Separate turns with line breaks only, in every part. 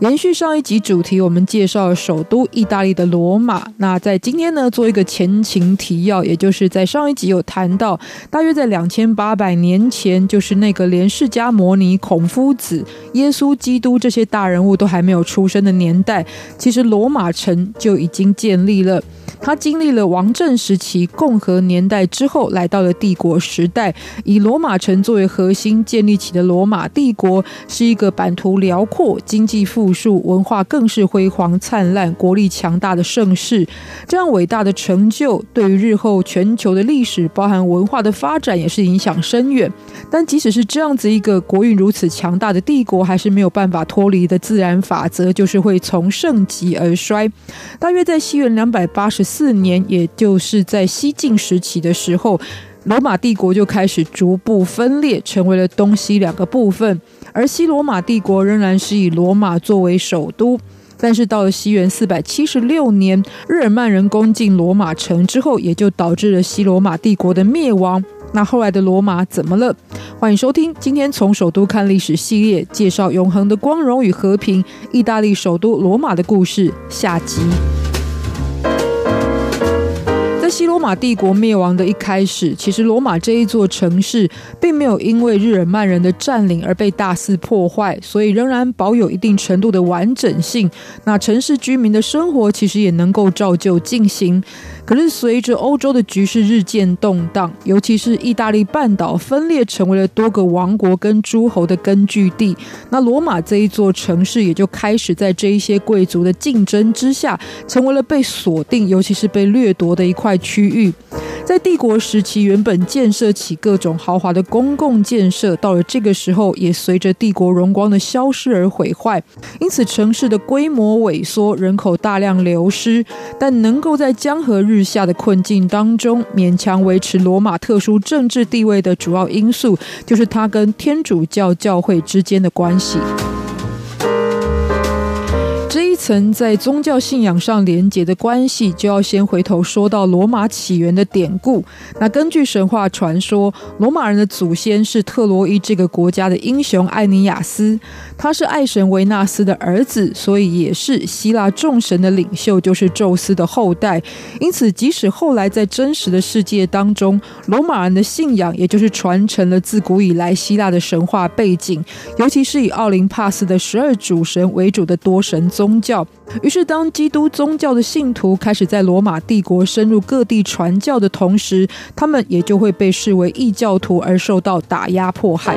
延续上一集主题，我们介绍了首都意大利的罗马。那在今天呢，做一个前情提要，也就是在上一集有谈到，大约在两千八百年前，就是那个连释迦牟尼、孔夫子、耶稣基督这些大人物都还没有出生的年代，其实罗马城就已经建立了。他经历了王政时期、共和年代之后，来到了帝国时代，以罗马城作为核心建立起的罗马帝国，是一个版图辽阔、经济富庶、文化更是辉煌灿烂、国力强大的盛世。这样伟大的成就，对于日后全球的历史，包含文化的发展，也是影响深远。但即使是这样子一个国运如此强大的帝国，还是没有办法脱离的自然法则，就是会从盛极而衰。大约在西元两百八十十四年，也就是在西晋时期的时候，罗马帝国就开始逐步分裂，成为了东西两个部分。而西罗马帝国仍然是以罗马作为首都。但是到了西元四百七十六年，日耳曼人攻进罗马城之后，也就导致了西罗马帝国的灭亡。那后来的罗马怎么了？欢迎收听今天从首都看历史系列，介绍永恒的光荣与和平——意大利首都罗马的故事下集。西罗马帝国灭亡的一开始，其实罗马这一座城市并没有因为日耳曼人的占领而被大肆破坏，所以仍然保有一定程度的完整性。那城市居民的生活其实也能够照旧进行。可是，随着欧洲的局势日渐动荡，尤其是意大利半岛分裂成为了多个王国跟诸侯的根据地，那罗马这一座城市也就开始在这一些贵族的竞争之下，成为了被锁定，尤其是被掠夺的一块区域。在帝国时期，原本建设起各种豪华的公共建设，到了这个时候，也随着帝国荣光的消失而毁坏。因此，城市的规模萎缩，人口大量流失，但能够在江河日日下的困境当中，勉强维持罗马特殊政治地位的主要因素，就是他跟天主教教会之间的关系。曾在宗教信仰上连结的关系，就要先回头说到罗马起源的典故。那根据神话传说，罗马人的祖先是特洛伊这个国家的英雄艾尼亚斯，他是爱神维纳斯的儿子，所以也是希腊众神的领袖，就是宙斯的后代。因此，即使后来在真实的世界当中，罗马人的信仰也就是传承了自古以来希腊的神话背景，尤其是以奥林帕斯的十二主神为主的多神宗。教于是，当基督宗教的信徒开始在罗马帝国深入各地传教的同时，他们也就会被视为异教徒而受到打压迫害。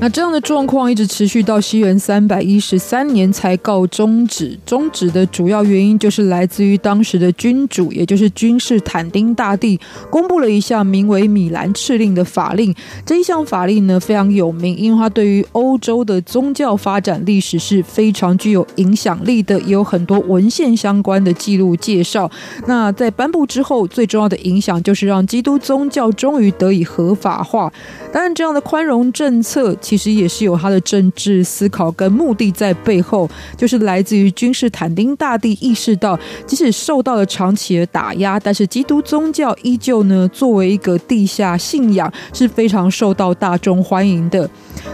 那这样的状况一直持续到西元三百一十三年才告终止。终止的主要原因就是来自于当时的君主，也就是君士坦丁大帝，公布了一项名为《米兰敕令》的法令。这一项法令呢，非常有名，因为它对于欧洲的宗教发展历史是非常具有影响力的，也有很多文献相关的记录介绍。那在颁布之后，最重要的影响就是让基督宗教终于得以合法化。当然，这样的宽容政策。其实也是有他的政治思考跟目的在背后，就是来自于君士坦丁大帝意识到，即使受到了长期的打压，但是基督宗教依旧呢作为一个地下信仰是非常受到大众欢迎的。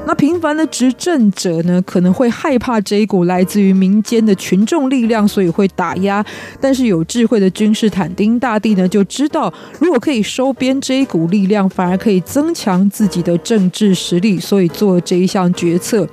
那平凡的执政者呢可能会害怕这一股来自于民间的群众力量，所以会打压。但是有智慧的君士坦丁大帝呢就知道，如果可以收编这一股力量，反而可以增强自己的政治实力，所以。做这一项决策，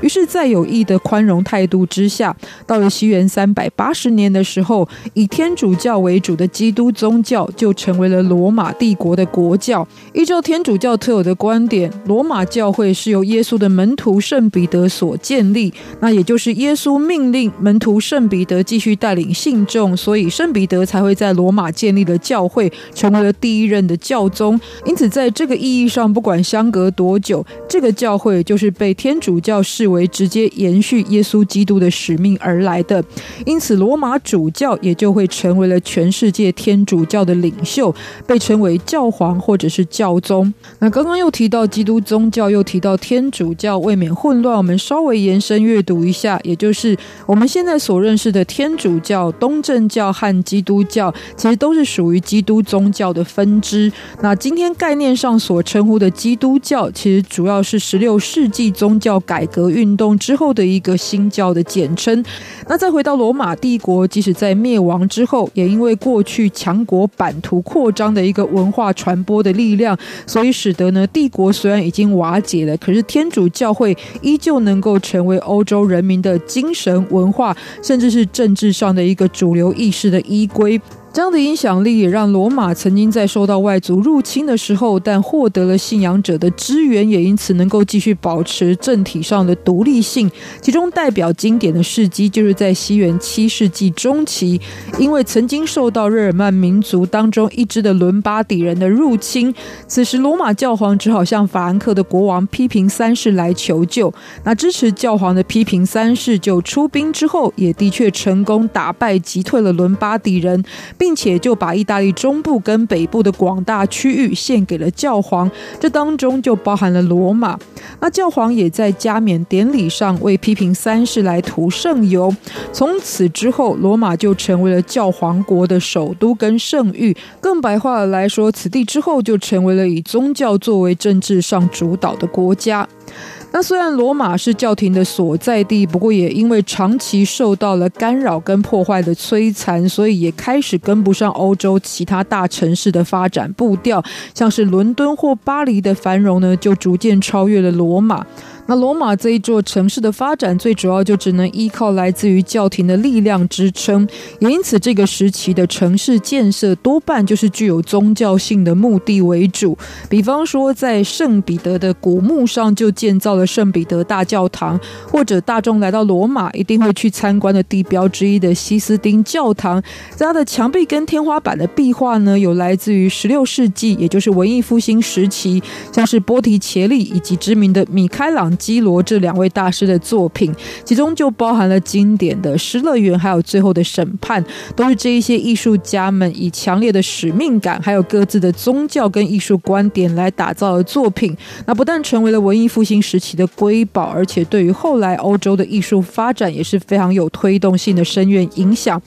于是，在有意的宽容态度之下，到了西元三百八十年的时候，以天主教为主的基督宗教就成为了罗马帝国的国教。依照天主教特有的观点，罗马教会是由耶稣的门徒圣彼得所建立，那也就是耶稣命令门徒圣彼得继续带领信众，所以圣彼得才会在罗马建立了教会，成为了第一任的教宗。因此，在这个意义上，不管相隔多久，这个教教会就是被天主教视为直接延续耶稣基督的使命而来的，因此罗马主教也就会成为了全世界天主教的领袖，被称为教皇或者是教宗。那刚刚又提到基督宗教，又提到天主教，未免混乱，我们稍微延伸阅读一下，也就是我们现在所认识的天主教、东正教和基督教，其实都是属于基督宗教的分支。那今天概念上所称呼的基督教，其实主要是十六世纪宗教改革运动之后的一个新教的简称。那再回到罗马帝国，即使在灭亡之后，也因为过去强国版图扩张的一个文化传播的力量，所以使得呢帝国虽然已经瓦解了，可是天主教会依旧能够成为欧洲人民的精神文化，甚至是政治上的一个主流意识的依归。这样的影响力也让罗马曾经在受到外族入侵的时候，但获得了信仰者的支援，也因此能够继续保持政体上的独立性。其中代表经典的事迹，就是在西元七世纪中期，因为曾经受到日耳曼民族当中一支的伦巴底人的入侵，此时罗马教皇只好向法兰克的国王批评三世来求救。那支持教皇的批评三世就出兵之后，也的确成功打败击退了伦巴底人。并且就把意大利中部跟北部的广大区域献给了教皇，这当中就包含了罗马。那教皇也在加冕典礼上为批评三世来涂圣油。从此之后，罗马就成为了教皇国的首都跟圣域。更白话来说，此地之后就成为了以宗教作为政治上主导的国家。那虽然罗马是教廷的所在地，不过也因为长期受到了干扰跟破坏的摧残，所以也开始跟不上欧洲其他大城市的发展步调。像是伦敦或巴黎的繁荣呢，就逐渐超越了罗马。那罗马这一座城市的发展，最主要就只能依靠来自于教廷的力量支撑，也因此这个时期的城市建设多半就是具有宗教性的目的为主。比方说，在圣彼得的古墓上就建造了圣彼得大教堂，或者大众来到罗马一定会去参观的地标之一的西斯丁教堂，在它的墙壁跟天花板的壁画呢，有来自于十六世纪，也就是文艺复兴时期，像是波提切利以及知名的米开朗基罗这两位大师的作品，其中就包含了经典的《失乐园》，还有《最后的审判》，都是这一些艺术家们以强烈的使命感，还有各自的宗教跟艺术观点来打造的作品。那不但成为了文艺复兴时期的瑰宝，而且对于后来欧洲的艺术发展也是非常有推动性的深远影响。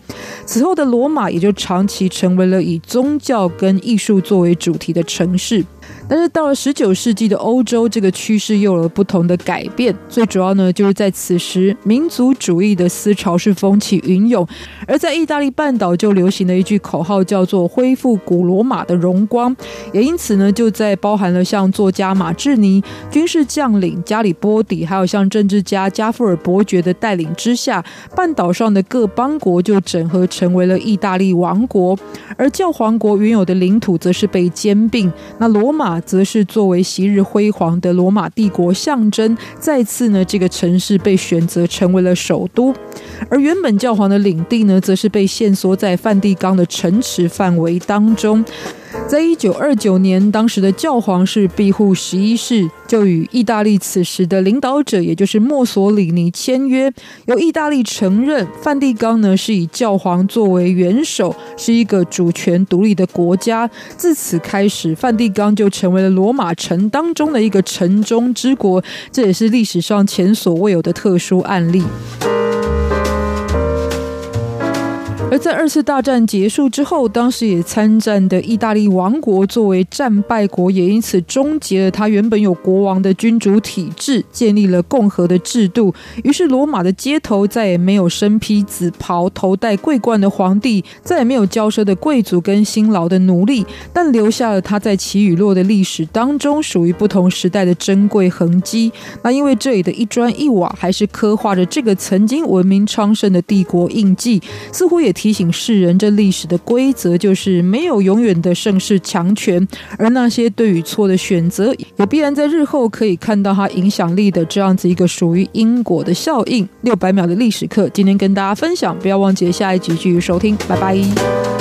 此后的罗马也就长期成为了以宗教跟艺术作为主题的城市。但是到了十九世纪的欧洲，这个趋势又有了不同的改变。最主要呢，就是在此时，民族主义的思潮是风起云涌。而在意大利半岛就流行了一句口号，叫做“恢复古罗马的荣光”。也因此呢，就在包含了像作家马志尼、军事将领加里波底，还有像政治家加夫尔伯爵的带领之下，半岛上的各邦国就整合成为了意大利王国。而教皇国原有的领土则是被兼并。那罗马马。则是作为昔日辉煌的罗马帝国象征，再次呢，这个城市被选择成为了首都，而原本教皇的领地呢，则是被限缩在梵蒂冈的城池范围当中。在一九二九年，当时的教皇是庇护十一世，就与意大利此时的领导者，也就是墨索里尼签约，由意大利承认梵蒂冈呢是以教皇作为元首，是一个主权独立的国家。自此开始，梵蒂冈就成为了罗马城当中的一个城中之国，这也是历史上前所未有的特殊案例。而在二次大战结束之后，当时也参战的意大利王国作为战败国，也因此终结了他原本有国王的君主体制，建立了共和的制度。于是，罗马的街头再也没有身披紫袍、头戴桂冠的皇帝，再也没有骄奢的贵族跟辛劳的奴隶，但留下了他在起与落的历史当中属于不同时代的珍贵痕迹。那因为这里的一砖一瓦，还是刻画着这个曾经文明昌盛的帝国印记，似乎也。提醒世人，这历史的规则就是没有永远的盛世强权，而那些对与错的选择，也必然在日后可以看到它影响力的这样子一个属于因果的效应。六百秒的历史课，今天跟大家分享，不要忘记下一集继续收听，拜拜。